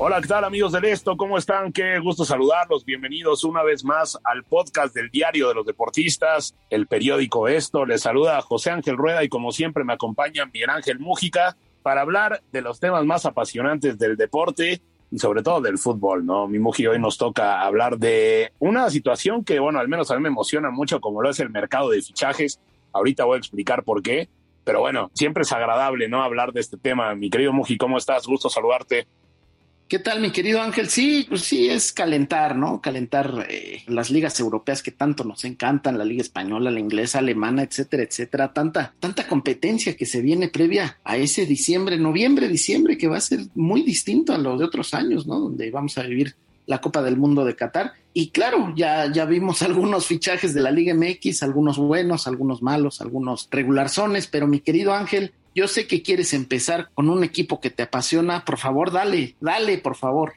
Hola, ¿qué tal amigos del Esto? ¿Cómo están? Qué gusto saludarlos. Bienvenidos una vez más al podcast del Diario de los Deportistas, el periódico Esto. Les saluda José Ángel Rueda y como siempre me acompaña Miguel Ángel Mújica para hablar de los temas más apasionantes del deporte y sobre todo del fútbol, ¿no? Mi Muji hoy nos toca hablar de una situación que, bueno, al menos a mí me emociona mucho como lo es el mercado de fichajes. Ahorita voy a explicar por qué. Pero bueno, siempre es agradable, ¿no? Hablar de este tema. Mi querido Muji, ¿cómo estás? Gusto saludarte. ¿Qué tal, mi querido Ángel? Sí, pues sí, es calentar, ¿no? Calentar eh, las ligas europeas que tanto nos encantan, la liga española, la inglesa, alemana, etcétera, etcétera. Tanta, tanta competencia que se viene previa a ese diciembre, noviembre, diciembre, que va a ser muy distinto a los de otros años, ¿no? Donde vamos a vivir la Copa del Mundo de Qatar. Y claro, ya, ya vimos algunos fichajes de la Liga MX, algunos buenos, algunos malos, algunos regularzones, pero mi querido Ángel, yo sé que quieres empezar con un equipo que te apasiona. Por favor, dale, dale, por favor.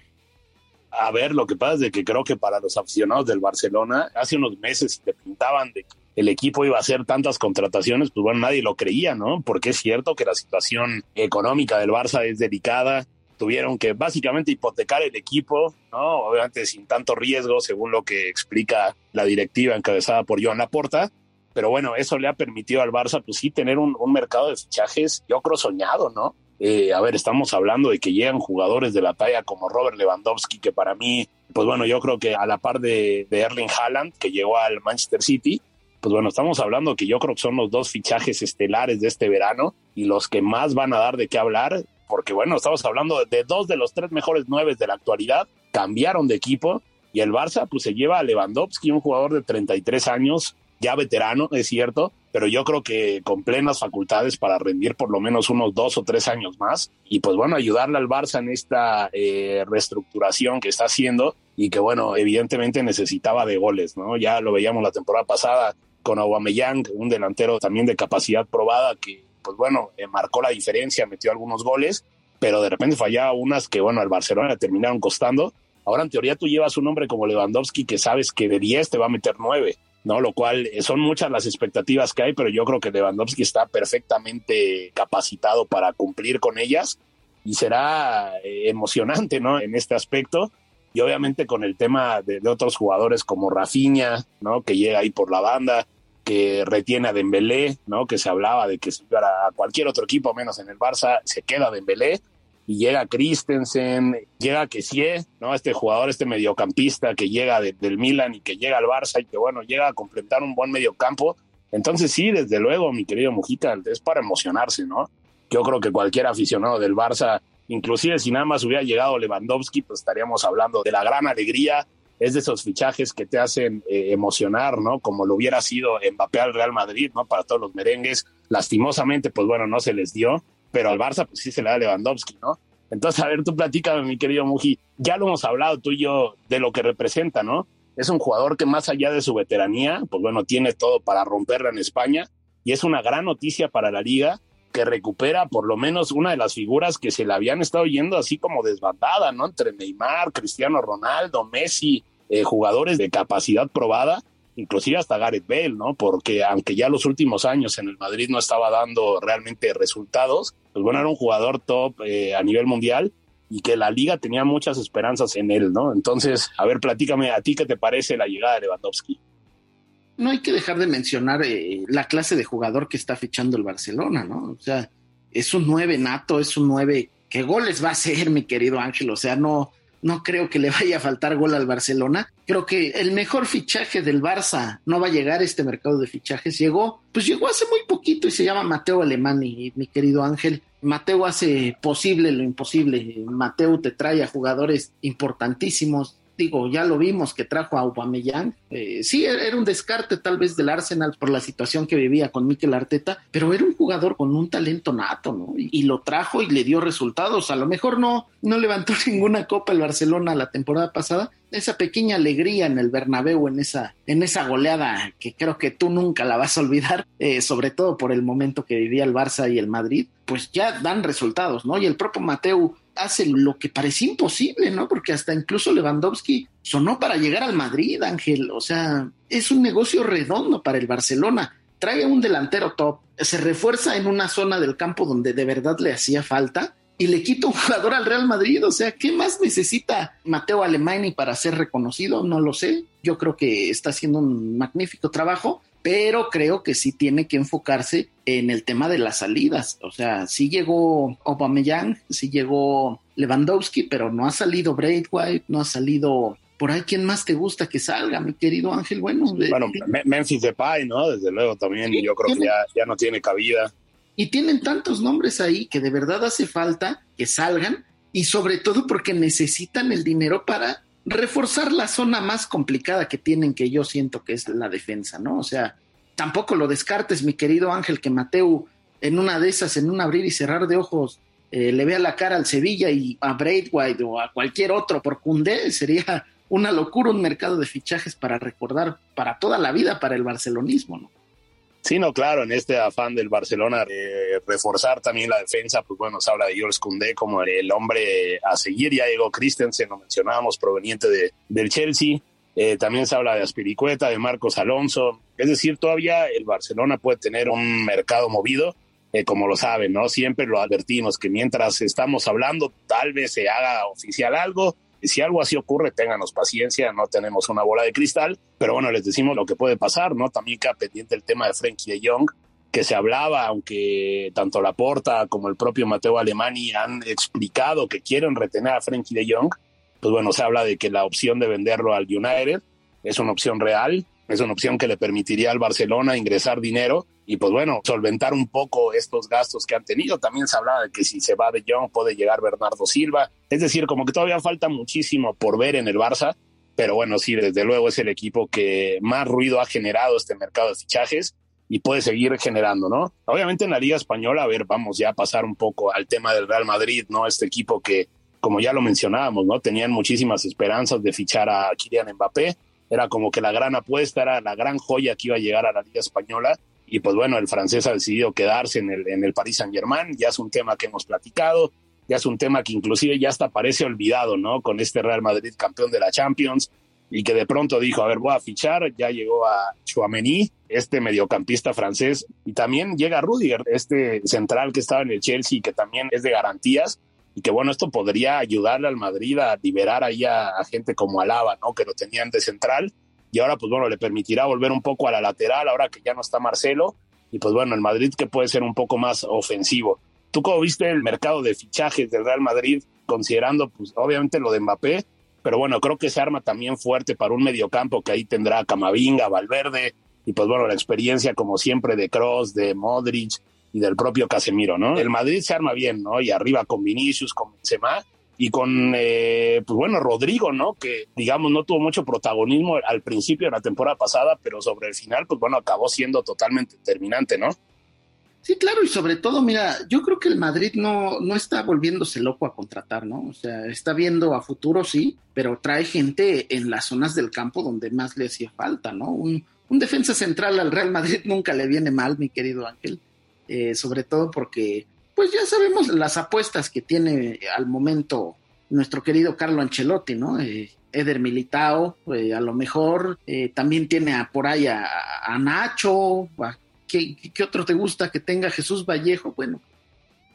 A ver, lo que pasa es que creo que para los aficionados del Barcelona, hace unos meses te pintaban de que el equipo iba a hacer tantas contrataciones, pues bueno, nadie lo creía, ¿no? Porque es cierto que la situación económica del Barça es delicada. Tuvieron que básicamente hipotecar el equipo, ¿no? Obviamente sin tanto riesgo, según lo que explica la directiva encabezada por Joan Laporta pero bueno, eso le ha permitido al Barça, pues sí, tener un, mercado de fichajes, yo creo, soñado, ¿no? Eh, a ver, estamos hablando de que llegan jugadores de la talla como Robert Lewandowski, que para mí, pues bueno, yo creo que a la par de, Erling Haaland, que llegó al Manchester City, pues bueno, estamos hablando que yo creo que son los dos fichajes estelares de este verano y los que más van a dar de qué hablar, porque bueno, estamos hablando de dos de los tres mejores nueve de la actualidad, cambiaron de equipo y el Barça pues se lleva a Lewandowski, un jugador de 33 años, ya veterano, es cierto, pero yo creo que con plenas facultades para rendir por lo menos unos dos o tres años más y pues bueno, ayudarle al Barça en esta eh, reestructuración que está haciendo y que bueno, evidentemente necesitaba de goles, ¿no? Ya lo veíamos la temporada pasada con Aubameyang, un delantero también de capacidad probada que pues bueno, eh, marcó la diferencia, metió algunos goles, pero de repente fallaba unas que bueno, al Barcelona le terminaron costando. Ahora en teoría tú llevas un hombre como Lewandowski que sabes que de 10 te va a meter 9 ¿no? Lo cual eh, son muchas las expectativas que hay, pero yo creo que Lewandowski está perfectamente capacitado para cumplir con ellas y será eh, emocionante, ¿no? En este aspecto. Y obviamente con el tema de, otros jugadores como Rafinha, ¿no? Que llega ahí por la banda, que retiene a Dembélé, ¿no? Que se hablaba de que si a cualquier otro equipo menos en el Barça, se queda Dembélé y llega Christensen, llega Kessie, ¿no? Este jugador, este mediocampista que llega del Milan y que llega al Barça y que, bueno, llega a completar un buen mediocampo. Entonces, sí, desde luego, mi querido Mujica, es para emocionarse, ¿no? Yo creo que cualquier aficionado del Barça, inclusive si nada más hubiera llegado Lewandowski, pues estaríamos hablando de la gran alegría. Es de esos fichajes que te hacen eh, emocionar, ¿no? Como lo hubiera sido Mbappé al Real Madrid, ¿no? Para todos los merengues. Lastimosamente, pues bueno, no se les dio pero al Barça pues sí se le da Lewandowski, ¿no? Entonces, a ver, tú platícame, mi querido Muji, ya lo hemos hablado tú y yo de lo que representa, ¿no? Es un jugador que más allá de su veteranía, pues bueno, tiene todo para romperla en España y es una gran noticia para la liga que recupera por lo menos una de las figuras que se le habían estado yendo así como desbandada, ¿no? Entre Neymar, Cristiano Ronaldo, Messi, eh, jugadores de capacidad probada, inclusive hasta Gareth Bale, ¿no? Porque aunque ya los últimos años en el Madrid no estaba dando realmente resultados, pues bueno, era un jugador top eh, a nivel mundial y que la liga tenía muchas esperanzas en él, ¿no? Entonces, a ver, platícame a ti qué te parece la llegada de Lewandowski. No hay que dejar de mencionar eh, la clase de jugador que está fichando el Barcelona, ¿no? O sea, es un nueve nato, es un nueve. ¿Qué goles va a hacer, mi querido Ángel? O sea, no, no creo que le vaya a faltar gol al Barcelona. Creo que el mejor fichaje del Barça no va a llegar a este mercado de fichajes. Llegó, pues llegó hace muy poquito y se llama Mateo Alemani, mi querido Ángel. Mateo hace posible lo imposible. Mateo te trae a jugadores importantísimos digo, ya lo vimos que trajo a Aubameyang. Eh, sí, era un descarte tal vez del Arsenal por la situación que vivía con Mikel Arteta, pero era un jugador con un talento nato, ¿no? Y, lo trajo y le dio resultados. A lo mejor no, no levantó ninguna copa el Barcelona la temporada pasada. Esa pequeña alegría en el Bernabéu, en esa, en esa goleada que creo que tú nunca la vas a olvidar, eh, sobre todo por el momento que vivía el Barça y el Madrid, pues ya dan resultados, ¿no? Y el propio Mateo hace lo que parecía imposible, ¿no? Porque hasta incluso Lewandowski sonó para llegar al Madrid, Ángel. O sea, es un negocio redondo para el Barcelona. Trae un delantero top, se refuerza en una zona del campo donde de verdad le hacía falta y le quita un jugador al Real Madrid. O sea, ¿qué más necesita Mateo Alemani para ser reconocido? No lo sé. Yo creo que está haciendo un magnífico trabajo pero creo que sí tiene que enfocarse en el tema de las salidas. O sea, sí llegó Aubameyang, sí llegó Lewandowski, pero no ha salido Braithwaite, no ha salido por ahí, ¿quién más te gusta que salga, mi querido Ángel? Bueno, bueno Memphis Depay, ¿no? Desde luego también, yo creo que ya, ya no tiene cabida. Y tienen tantos nombres ahí que de verdad hace falta que salgan y sobre todo porque necesitan el dinero para reforzar la zona más complicada que tienen, que yo siento que es la defensa, ¿no? O sea, tampoco lo descartes, mi querido Ángel, que Mateu en una de esas, en un abrir y cerrar de ojos, eh, le vea la cara al Sevilla y a Braithwaite o a cualquier otro por Cundé, sería una locura un mercado de fichajes para recordar para toda la vida para el barcelonismo, ¿no? Sí, no, claro, en este afán del Barcelona de reforzar también la defensa, pues bueno, se habla de Jules Koundé como el hombre a seguir, ya llegó Christensen, lo mencionábamos, proveniente de, del Chelsea, eh, también se habla de Aspiricueta, de Marcos Alonso, es decir, todavía el Barcelona puede tener un mercado movido, eh, como lo saben, ¿no? Siempre lo advertimos que mientras estamos hablando, tal vez se haga oficial algo, si algo así ocurre, ténganos paciencia, no tenemos una bola de cristal, pero bueno, les decimos lo que puede pasar, ¿no? También queda pendiente el tema de Frenkie de Jong, que se hablaba, aunque tanto Laporta como el propio Mateo Alemani han explicado que quieren retener a Frenkie de Jong, pues bueno, se habla de que la opción de venderlo al United es una opción real, es una opción que le permitiría al Barcelona ingresar dinero y pues bueno, solventar un poco estos gastos que han tenido. También se hablaba de que si se va de Young puede llegar Bernardo Silva. Es decir, como que todavía falta muchísimo por ver en el Barça, pero bueno, sí, desde luego es el equipo que más ruido ha generado este mercado de fichajes y puede seguir generando, ¿no? Obviamente en la Liga Española, a ver, vamos ya a pasar un poco al tema del Real Madrid, ¿no? Este equipo que, como ya lo mencionábamos, ¿no? Tenían muchísimas esperanzas de fichar a Kylian Mbappé era como que la gran apuesta, era la gran joya que iba a llegar a la Liga Española. Y pues bueno, el francés ha decidido quedarse en el, en el Paris Saint Germain, ya es un tema que hemos platicado, ya es un tema que inclusive ya hasta parece olvidado, ¿no? Con este Real Madrid campeón de la Champions y que de pronto dijo, a ver, voy a fichar, ya llegó a Chouameni, este mediocampista francés, y también llega Rudiger, este central que estaba en el Chelsea y que también es de garantías, y que bueno, esto podría ayudarle al Madrid a liberar ahí a, gente como Alaba, ¿no? Que lo tenían de central y ahora pues bueno, le permitirá volver un poco a la lateral ahora que ya no está Marcelo y pues bueno, el Madrid que puede ser un poco más ofensivo. ¿Tú cómo viste el mercado de fichajes del Real Madrid considerando pues obviamente lo de Mbappé, pero bueno, creo que se arma también fuerte para un mediocampo que ahí tendrá Camavinga, Valverde y pues bueno, la experiencia como siempre de Cross, de Modric, y del propio Casemiro, ¿no? El Madrid se arma bien, ¿no? Y arriba con Vinicius, con Benzema y con, eh, pues bueno, Rodrigo, ¿no? Que, digamos, no tuvo mucho protagonismo al principio de la temporada pasada, pero sobre el final, pues bueno, acabó siendo totalmente determinante, ¿no? Sí, claro, y sobre todo, mira, yo creo que el Madrid no, no está volviéndose loco a contratar, ¿no? O sea, está viendo a futuro, sí, pero trae gente en las zonas del campo donde más le hacía falta, ¿no? Un, un defensa central al Real Madrid nunca le viene mal, mi querido Ángel eh, sobre todo porque, pues ya sabemos las apuestas que tiene al momento nuestro querido Carlo Ancelotti, ¿no? Eh, Eder Militao, eh, a lo mejor también tiene por ahí a, Nacho, ¿qué, ¿qué, otro te gusta que tenga Jesús Vallejo? Bueno,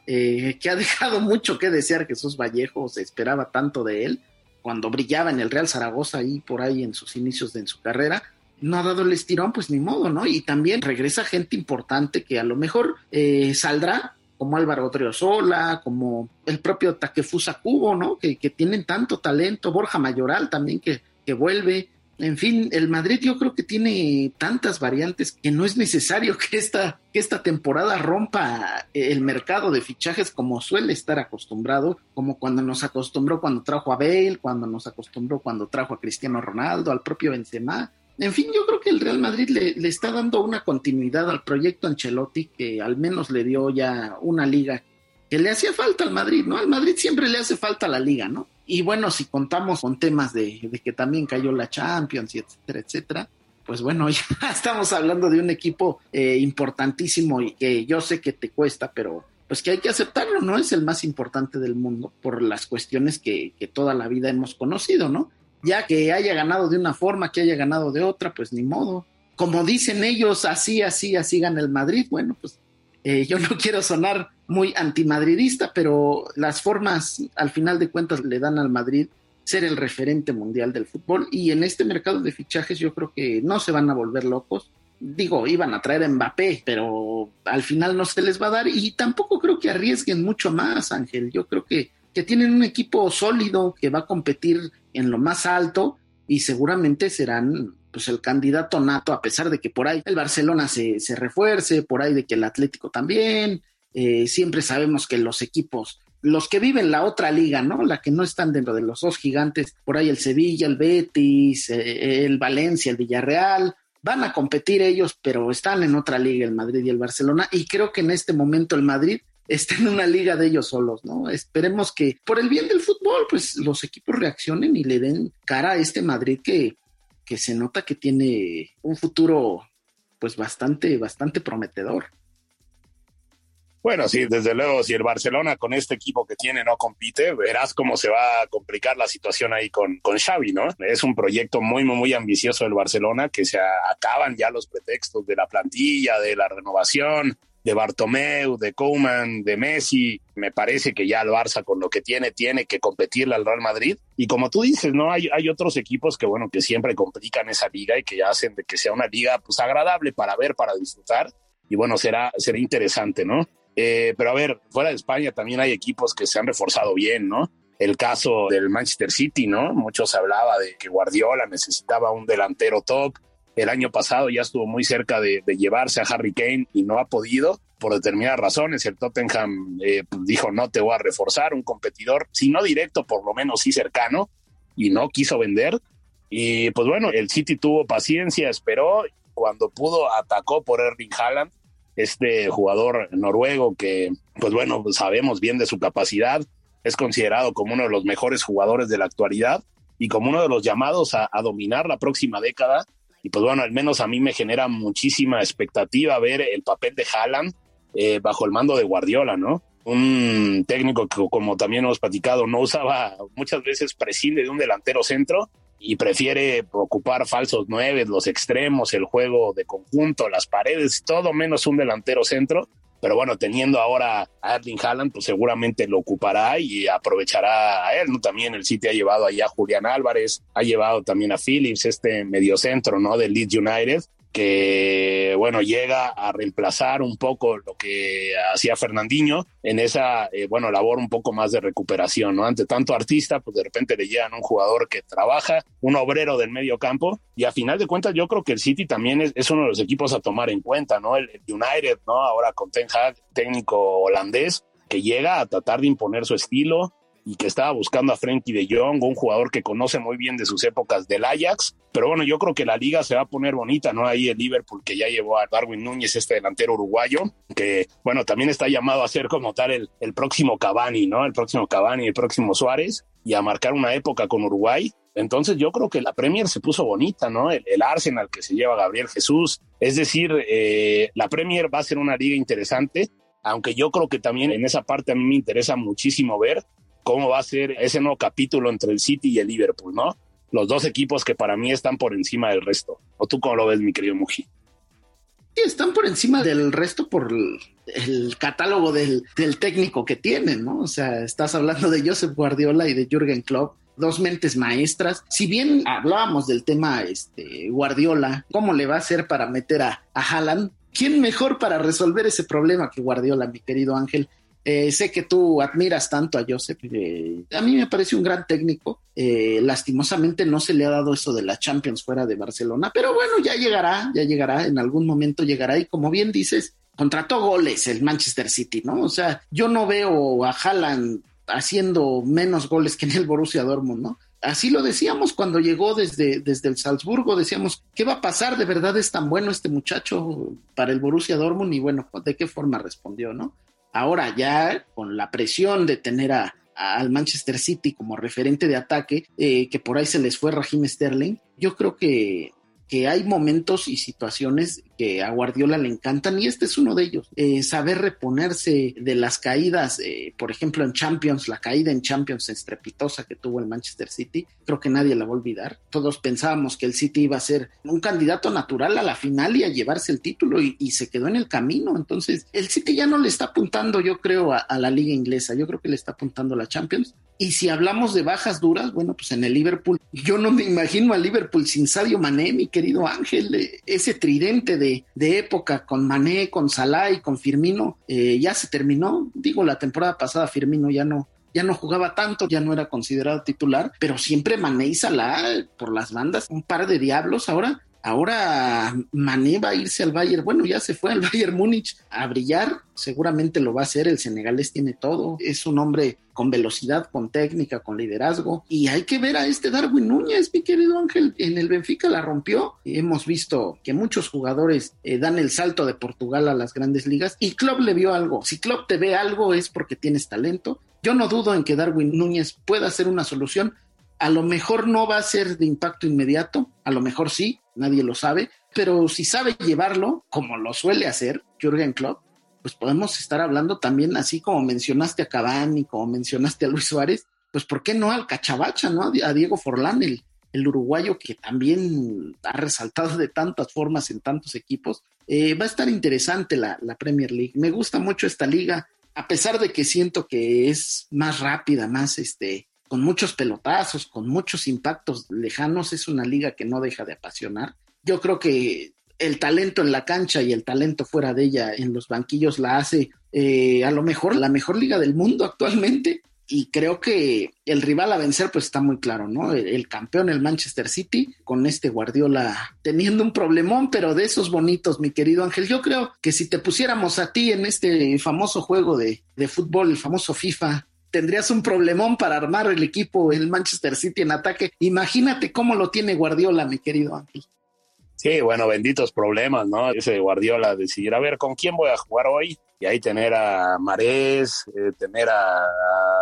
que ha dejado mucho que desear Jesús Vallejo, se esperaba tanto de él cuando brillaba en el Real Zaragoza ahí por ahí en sus inicios de en su carrera, no ha dado el estirón, pues ni modo, ¿no? Y también regresa gente importante que a lo mejor eh, saldrá, como Álvaro Odriozola, como el propio Takefusa Cubo, ¿no? Que, que, tienen tanto talento, Borja Mayoral también que, que vuelve. En fin, el Madrid yo creo que tiene tantas variantes que no es necesario que esta, que esta temporada rompa el mercado de fichajes como suele estar acostumbrado, como cuando nos acostumbró cuando trajo a Bale, cuando nos acostumbró cuando trajo a Cristiano Ronaldo, al propio Benzema. En fin, yo creo que el Real Madrid le, está dando una continuidad al proyecto Ancelotti que al menos le dio ya una liga que le hacía falta al Madrid, ¿no? Al Madrid siempre le hace falta la liga, ¿no? Y bueno, si contamos con temas de, que también cayó la Champions etcétera, etcétera, pues bueno, ya estamos hablando de un equipo eh, importantísimo y que yo sé que te cuesta, pero pues que hay que aceptarlo, ¿no? Es el más importante del mundo por las cuestiones que, que toda la vida hemos conocido, ¿no? Ya que haya ganado de una forma, que haya ganado de otra, pues ni modo. Como dicen ellos, así, así, así gana el Madrid, bueno, pues eh, yo no quiero sonar muy antimadridista, pero las formas al final de cuentas le dan al Madrid ser el referente mundial del fútbol y en este mercado de fichajes yo creo que no se van a volver locos. Digo, iban a traer a Mbappé, pero al final no se les va a dar y tampoco creo que arriesguen mucho más, Ángel. Yo creo que, que tienen un equipo sólido que va a competir en lo más alto y seguramente serán pues el candidato nato, a pesar de que por ahí el Barcelona se, se refuerce, por ahí de que el Atlético también, eh, siempre sabemos que los equipos, los que viven la otra liga, ¿no? La que no están dentro de los dos gigantes, por ahí el Sevilla, el Betis, eh, el Valencia, el Villarreal, van a competir ellos, pero están en otra liga, el Madrid y el Barcelona, y creo que en este momento el Madrid está en una liga de ellos solos, ¿no? Esperemos que por el bien del fútbol, pues los equipos reaccionen y le den cara a este Madrid que, que se nota que tiene un futuro pues bastante, bastante prometedor. Bueno, sí, desde luego, si el Barcelona con este equipo que tiene no compite, verás cómo se va a complicar la situación ahí con, con Xavi, ¿no? Es un proyecto muy, muy, muy ambicioso del Barcelona, que se acaban ya los pretextos de la plantilla, de la renovación, de Bartomeu, de Koeman, de Messi. Me parece que ya el Barça con lo que tiene, tiene que competirle al Real Madrid. Y como tú dices, ¿no? Hay, hay otros equipos que, bueno, que siempre complican esa liga y que hacen de que sea una liga, pues, agradable para ver, para disfrutar. Y bueno, será, será interesante, ¿no? Eh, pero a ver, fuera de España también hay equipos que se han reforzado bien, ¿no? El caso del Manchester City, ¿no? Muchos hablaba de que Guardiola necesitaba un delantero top. El año pasado ya estuvo muy cerca de, llevarse a Harry Kane y no ha podido por determinadas razones. El Tottenham eh, pues, dijo no te voy a reforzar, un competidor, si no directo, por lo menos sí cercano, y no quiso vender. Y pues bueno, el City tuvo paciencia, esperó, cuando pudo atacó por Erling Haaland este jugador noruego que, pues bueno, sabemos bien de su capacidad, es considerado como uno de los mejores jugadores de la actualidad y como uno de los llamados a, dominar la próxima década. Y pues bueno, al menos a mí me genera muchísima expectativa ver el papel de Haaland eh, bajo el mando de Guardiola, ¿no? Un técnico que, como también hemos platicado, no usaba muchas veces prescinde de un delantero centro y prefiere ocupar falsos nueve, los extremos, el juego de conjunto, las paredes, todo menos un delantero centro. Pero bueno, teniendo ahora a Erling Haaland, pues seguramente lo ocupará y aprovechará a él, ¿no? También el City ha llevado ahí a Julián Álvarez, ha llevado también a Phillips, este mediocentro, ¿no? Del Leeds United que bueno, llega a reemplazar un poco lo que hacía Fernandinho en esa, eh, bueno, labor un poco más de recuperación, ¿no? Ante tanto artista, pues de repente le llegan un jugador que trabaja, un obrero del medio campo, y a final de cuentas yo creo que el City también es, uno de los equipos a tomar en cuenta, ¿no? El, United, ¿no? Ahora con Ten Hag, técnico holandés, que llega a tratar de imponer su estilo, y que estaba buscando a Frenkie de Jong, un jugador que conoce muy bien de sus épocas del Ajax. Pero bueno, yo creo que la liga se va a poner bonita, ¿no? Ahí el Liverpool que ya llevó a Darwin Núñez, este delantero uruguayo, que bueno, también está llamado a ser como tal el, el próximo Cavani, ¿no? El próximo Cavani, el próximo Suárez, y a marcar una época con Uruguay. Entonces yo creo que la Premier se puso bonita, ¿no? El, Arsenal que se lleva a Gabriel Jesús. Es decir, eh, la Premier va a ser una liga interesante, aunque yo creo que también en esa parte a mí me interesa muchísimo ver cómo va a ser ese nuevo capítulo entre el City y el Liverpool, ¿no? Los dos equipos que para mí están por encima del resto. ¿O tú cómo lo ves, mi querido Muji? Sí, están por encima del resto por el, catálogo del, técnico que tienen, ¿no? O sea, estás hablando de Joseph Guardiola y de Jürgen Klopp, dos mentes maestras. Si bien hablábamos del tema este, Guardiola, ¿cómo le va a hacer para meter a, a Haaland? ¿Quién mejor para resolver ese problema que Guardiola, mi querido Ángel? Eh, sé que tú admiras tanto a Joseph. Eh, a mí me parece un gran técnico. Eh, lastimosamente no se le ha dado eso de la Champions fuera de Barcelona, pero bueno, ya llegará, ya llegará, en algún momento llegará. Y como bien dices, contrató goles el Manchester City, ¿no? O sea, yo no veo a Haaland haciendo menos goles que en el Borussia Dortmund, ¿no? Así lo decíamos cuando llegó desde, desde el Salzburgo, decíamos, ¿qué va a pasar? ¿De verdad es tan bueno este muchacho para el Borussia Dortmund? Y bueno, ¿de qué forma respondió, no? Ahora ya con la presión de tener a, al Manchester City como referente de ataque, eh, que por ahí se les fue Raheem Sterling, yo creo que que hay momentos y situaciones que a Guardiola le encantan y este es uno de ellos. Eh, saber reponerse de las caídas, eh, por ejemplo en Champions, la caída en Champions estrepitosa que tuvo el Manchester City, creo que nadie la va a olvidar. Todos pensábamos que el City iba a ser un candidato natural a la final y a llevarse el título y, se quedó en el camino. Entonces el City ya no le está apuntando, yo creo, a, a la liga inglesa, yo creo que le está apuntando a la Champions y si hablamos de bajas duras, bueno, pues en el Liverpool, yo no me imagino al Liverpool sin Sadio Mané, mi querido Ángel, eh, ese tridente de, de, época con Mané, con Salah y con Firmino, eh, ya se terminó. Digo, la temporada pasada Firmino ya no, ya no jugaba tanto, ya no era considerado titular, pero siempre Mané y Salah por las bandas, un par de diablos ahora. Ahora Mané va a irse al Bayern, bueno, ya se fue al Bayern Múnich a brillar, seguramente lo va a hacer, el senegalés tiene todo, es un hombre con velocidad, con técnica, con liderazgo. Y hay que ver a este Darwin Núñez, mi querido Ángel, en el Benfica la rompió. Hemos visto que muchos jugadores eh, dan el salto de Portugal a las grandes ligas y Klopp le vio algo. Si Klopp te ve algo es porque tienes talento. Yo no dudo en que Darwin Núñez pueda ser una solución. A lo mejor no va a ser de impacto inmediato, a lo mejor sí, nadie lo sabe, pero si sabe llevarlo, como lo suele hacer Jürgen Klopp, pues podemos estar hablando también, así como mencionaste a Cavani, como mencionaste a Luis Suárez, pues ¿por qué no al Cachabacha, no? A Diego Forlán, el, el uruguayo que también ha resaltado de tantas formas en tantos equipos. Eh, va a estar interesante la, la Premier League. Me gusta mucho esta liga, a pesar de que siento que es más rápida, más este, con muchos pelotazos, con muchos impactos lejanos, es una liga que no deja de apasionar. Yo creo que el talento en la cancha y el talento fuera de ella en los banquillos la hace eh, a lo mejor la mejor liga del mundo actualmente. Y creo que el rival a vencer pues está muy claro, ¿no? El, campeón, el Manchester City, con este Guardiola teniendo un problemón, pero de esos bonitos, mi querido Ángel. Yo creo que si te pusiéramos a ti en este famoso juego de, de fútbol, el famoso FIFA, tendrías un problemón para armar el equipo, el Manchester City en ataque. Imagínate cómo lo tiene Guardiola, mi querido Ángel. Sí, bueno, benditos problemas, ¿no? Ese Guardiola decidir, a ver, ¿con quién voy a jugar hoy? Y ahí tener a Marés, eh, tener a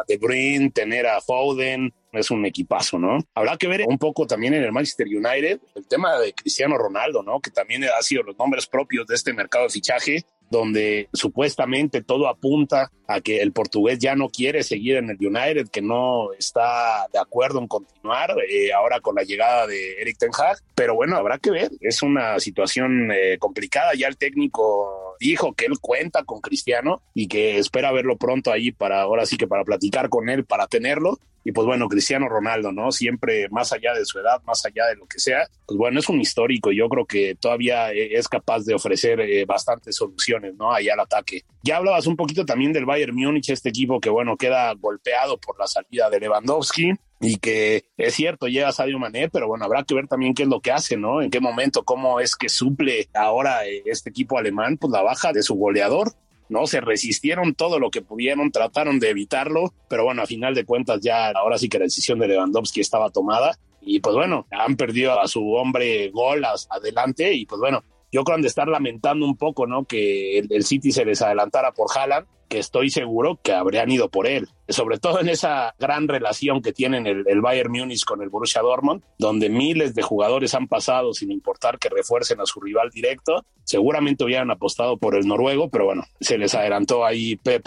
De Bruyne, tener a Foden, es un equipazo, ¿no? Habrá que ver un poco también en el Manchester United el tema de Cristiano Ronaldo, ¿no? Que también ha sido los nombres propios de este mercado de fichaje donde supuestamente todo apunta a que el portugués ya no quiere seguir en el United, que no está de acuerdo en continuar eh, ahora con la llegada de Eric Ten Hag. Pero bueno, habrá que ver. Es una situación eh, complicada. Ya el técnico dijo que él cuenta con Cristiano y que espera verlo pronto ahí para ahora sí que para platicar con él, para tenerlo. Y pues bueno, Cristiano Ronaldo, ¿no? Siempre más allá de su edad, más allá de lo que sea, pues bueno, es un histórico. Yo creo que todavía eh, es capaz de ofrecer bastantes soluciones, ¿no? Ahí al ataque. Ya hablabas un poquito también del Bayern Múnich, este equipo que, bueno, queda golpeado por la salida de Lewandowski y que es cierto, llega Sadio Mané, pero bueno, habrá que ver también qué es lo que hace, ¿no? En qué momento, cómo es que suple ahora este equipo alemán, pues la baja de su goleador. ¿no? Se resistieron todo lo que pudieron, trataron de evitarlo, pero bueno, a final de cuentas ya ahora sí que la decisión de Lewandowski estaba tomada y pues bueno, han perdido a su hombre gol adelante y pues bueno, yo creo han de estar lamentando un poco, ¿no? Que el, City se les adelantara por Haaland, que estoy seguro que habrían ido por él. Sobre todo en esa gran relación que tienen el, Bayern Múnich con el Borussia Dortmund, donde miles de jugadores han pasado sin importar que refuercen a su rival directo. Seguramente hubieran apostado por el noruego, pero bueno, se les adelantó ahí Pep.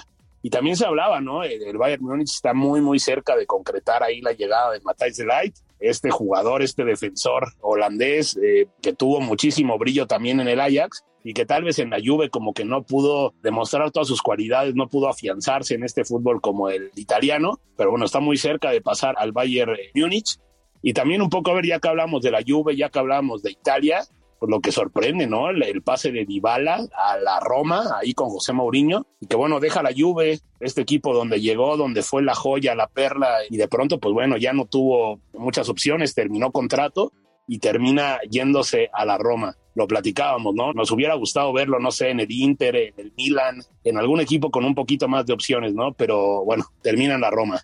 Y también se hablaba, ¿no? El Bayern Múnich está muy, muy cerca de concretar ahí la llegada de Matthijs de Light, este jugador, este defensor holandés eh, que tuvo muchísimo brillo también en el Ajax y que tal vez en la Juve como que no pudo demostrar todas sus cualidades, no pudo afianzarse en este fútbol como el italiano, pero bueno, está muy cerca de pasar al Bayern Múnich. Y también un poco, a ver, ya que hablamos de la Juve, ya que hablamos de Italia, lo que sorprende, ¿no? El, pase de Dybala a la Roma, ahí con José Mourinho, y que bueno, deja la Juve, este equipo donde llegó, donde fue la joya, la perla, y de pronto, pues bueno, ya no tuvo muchas opciones, terminó contrato y termina yéndose a la Roma. Lo platicábamos, ¿no? Nos hubiera gustado verlo, no sé, en el Inter, en el Milan, en algún equipo con un poquito más de opciones, ¿no? Pero bueno, termina en la Roma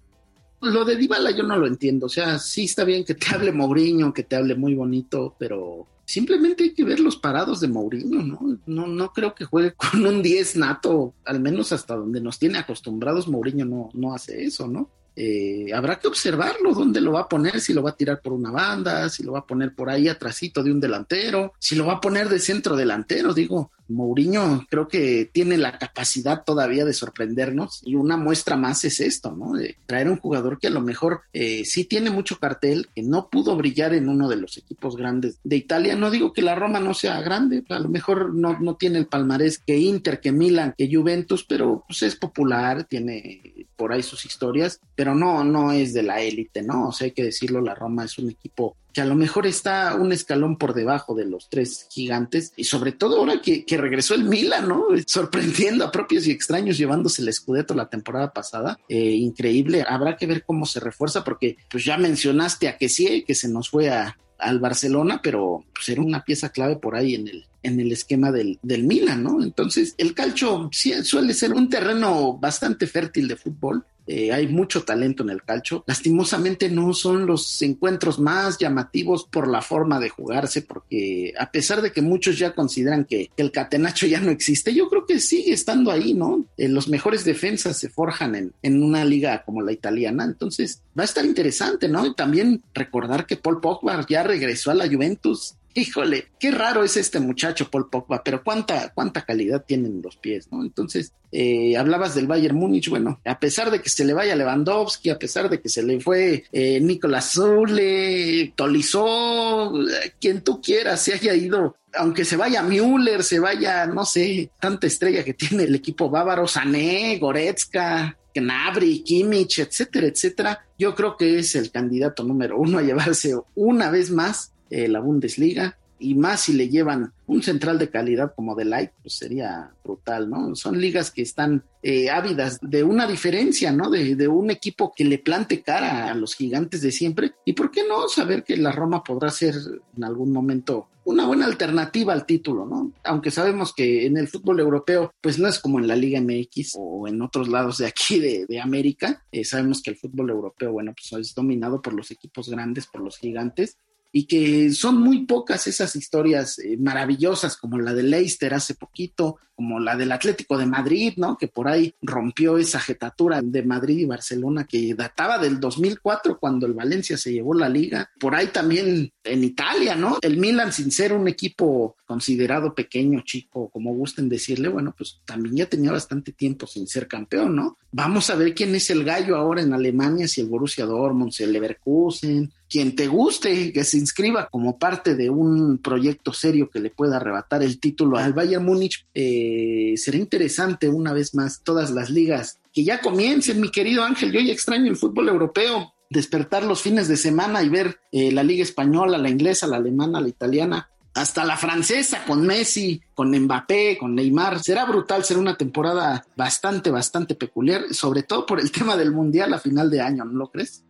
lo de Dybala yo no lo entiendo. O sea, sí está bien que te hable Mourinho, que te hable muy bonito, pero simplemente hay que ver los parados de Mourinho, ¿no? No, no creo que juegue con un 10 nato, al menos hasta donde nos tiene acostumbrados, Mourinho no, no hace eso, ¿no? Eh, habrá que observarlo, dónde lo va a poner, si lo va a tirar por una banda, si lo va a poner por ahí atrásito de un delantero, si lo va a poner de centro delantero, digo, Mourinho creo que tiene la capacidad todavía de sorprendernos y una muestra más es esto, ¿no? De traer un jugador que a lo mejor eh, sí tiene mucho cartel, que no pudo brillar en uno de los equipos grandes de Italia. No digo que la Roma no sea grande, a lo mejor no, no tiene el palmarés que Inter, que Milan, que Juventus, pero pues es popular, tiene por ahí sus historias, pero no, no es de la élite, ¿no? O sea, hay que decirlo, la Roma es un equipo que a lo mejor está un escalón por debajo de los tres gigantes, y sobre todo ahora que, regresó el Milan, ¿no? Sorprendiendo a propios y extraños llevándose el Scudetto la temporada pasada. Eh, increíble, habrá que ver cómo se refuerza, porque pues ya mencionaste a que sí, que se nos fue a, al Barcelona, pero pues era una pieza clave por ahí en el, en el esquema del, del Milan, ¿no? Entonces, el calcio suele ser un terreno bastante fértil de fútbol eh, hay mucho talento en el calcio. Lastimosamente no son los encuentros más llamativos por la forma de jugarse, porque a pesar de que muchos ya consideran que, el catenacho ya no existe, yo creo que sigue estando ahí, ¿no? Eh, los mejores defensas se forjan en, en, una liga como la italiana, entonces va a estar interesante, ¿no? Y también recordar que Paul Pogba ya regresó a la Juventus híjole, qué raro es este muchacho Paul Pogba, pero cuánta, cuánta calidad tienen los pies, ¿no? Entonces, eh, hablabas del Bayern Múnich, bueno, a pesar de que se le vaya Lewandowski, a pesar de que se le fue eh, Nicolás Zule, Tolizó, quien tú quieras, se haya ido aunque se vaya Müller, se vaya, no sé, tanta estrella que tiene el equipo bávaro, Sané, Goretzka, Gnabry, Kimmich, etcétera, etcétera, yo creo que es el candidato número uno a llevarse una vez más eh, la Bundesliga y más si le llevan un central de calidad como de Light, pues sería brutal, ¿no? Son ligas que están eh, ávidas de una diferencia, ¿no? De, de, un equipo que le plante cara a los gigantes de siempre. ¿Y por qué no saber que la Roma podrá ser en algún momento una buena alternativa al título, ¿no? Aunque sabemos que en el fútbol europeo, pues no es como en la Liga MX o en otros lados de aquí de, de América. Eh, sabemos que el fútbol europeo, bueno, pues es dominado por los equipos grandes, por los gigantes y que son muy pocas esas historias eh, maravillosas como la de Leicester hace poquito, como la del Atlético de Madrid, ¿no? Que por ahí rompió esa jetatura de Madrid y Barcelona que databa del 2004 cuando el Valencia se llevó la liga. Por ahí también en Italia, ¿no? El Milan sin ser un equipo considerado pequeño, chico, como gusten decirle, bueno, pues también ya tenía bastante tiempo sin ser campeón, ¿no? Vamos a ver quién es el gallo ahora en Alemania, si el Borussia Dortmund, si el Leverkusen, quien te guste, que se inscriba como parte de un proyecto serio que le pueda arrebatar el título al Bayern Múnich, eh, será interesante una vez más todas las ligas que ya comiencen, mi querido Ángel. Yo ya extraño el fútbol europeo, despertar los fines de semana y ver eh, la liga española, la inglesa, la alemana, la italiana, hasta la francesa con Messi, con Mbappé, con Neymar. Será brutal, será una temporada bastante, bastante peculiar, sobre todo por el tema del Mundial a final de año, ¿no lo crees?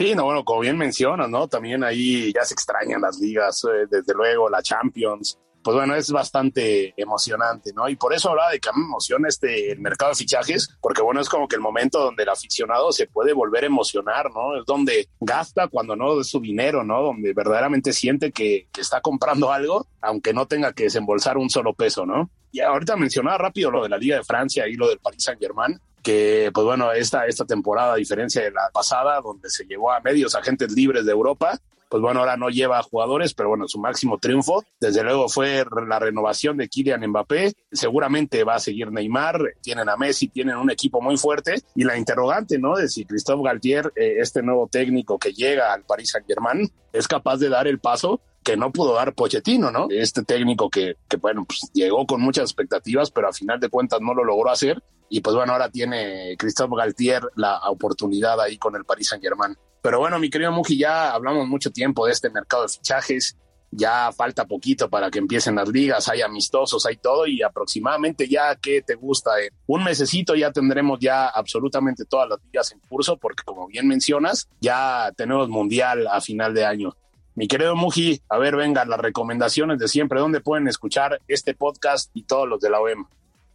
Sí, no, bueno, como bien mencionas, ¿no? También ahí ya se extrañan las ligas, eh, desde luego la Champions, pues bueno, es bastante emocionante, ¿no? Y por eso hablaba de que me emociona este el mercado de fichajes, porque bueno, es como que el momento donde el aficionado se puede volver a emocionar, ¿no? Es donde gasta cuando no es su dinero, ¿no? Donde verdaderamente siente que, que está comprando algo, aunque no tenga que desembolsar un solo peso, ¿no? Y ahorita mencionaba rápido lo de la Liga de Francia y lo del Paris Saint Germain, que pues bueno, esta, esta temporada, a diferencia de la pasada, donde se llevó a medios agentes libres de Europa, pues bueno, ahora no lleva jugadores, pero bueno, su máximo triunfo, desde luego fue la renovación de Kylian Mbappé, seguramente va a seguir Neymar, tienen a Messi, tienen un equipo muy fuerte, y la interrogante, ¿no? De si Christophe Galtier, eh, este nuevo técnico que llega al Paris Saint Germain, es capaz de dar el paso que no pudo dar Pochettino, ¿no? Este técnico que, que bueno, pues llegó con muchas expectativas, pero a final de cuentas no lo logró hacer. Y pues bueno, ahora tiene Christophe Galtier la oportunidad ahí con el Paris Saint Germain. Pero bueno, mi querido Muji, ya hablamos mucho tiempo de este mercado de fichajes. Ya falta poquito para que empiecen las ligas, hay amistosos, hay todo y aproximadamente ya que te gusta, en un mesecito ya tendremos ya absolutamente todas las ligas en curso porque como bien mencionas, ya tenemos mundial a final de año. Mi querido Muji, a ver, venga, las recomendaciones de siempre, ¿dónde pueden escuchar este podcast y todos los de la OEM?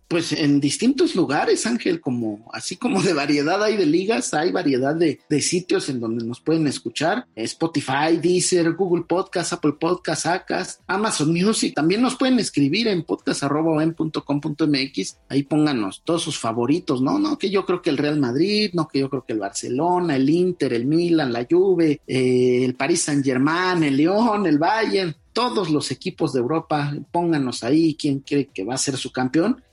Pues en distintos lugares, Ángel, como así como de variedad hay de ligas, hay variedad de, de sitios en donde nos pueden escuchar. Spotify, Deezer, Google Podcast, Apple Podcast, Acast, Amazon Music. También nos pueden escribir en podcast.com.mx. Ahí pónganos todos sus favoritos, ¿no? No, que yo creo que el Real Madrid, no, que yo creo que el Barcelona, el Inter, el Milan, la Juve, eh, el Paris Saint Germain, el León, el Bayern. Todos los equipos de Europa, pónganos ahí quién cree que va a ser su campeón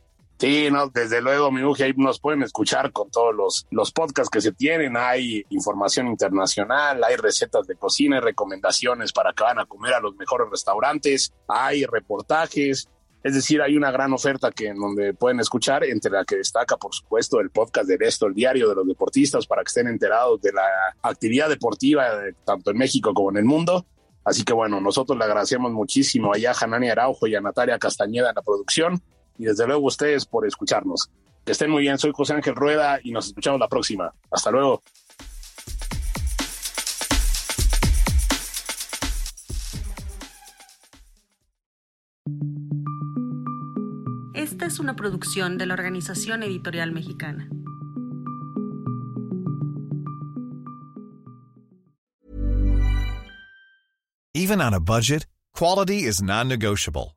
Sí, no, desde luego, mi Uji, ahí nos pueden escuchar con todos los, los podcasts que se tienen. Hay información internacional, hay recetas de cocina, hay recomendaciones para que van a comer a los mejores restaurantes, hay reportajes. Es decir, hay una gran oferta que en donde pueden escuchar, entre la que destaca, por supuesto, el podcast de esto, el diario de los deportistas, para que estén enterados de la actividad deportiva tanto en México como en el mundo. Así que bueno, nosotros le agradecemos muchísimo allá a Hanani Araujo y a Natalia Castañeda en la producción y desde luego ustedes por escucharnos. Que estén muy bien, soy José Ángel Rueda y nos escuchamos la próxima. Hasta luego. Esta es una producción de la Organización Editorial Mexicana. Even on a budget, quality is non-negotiable.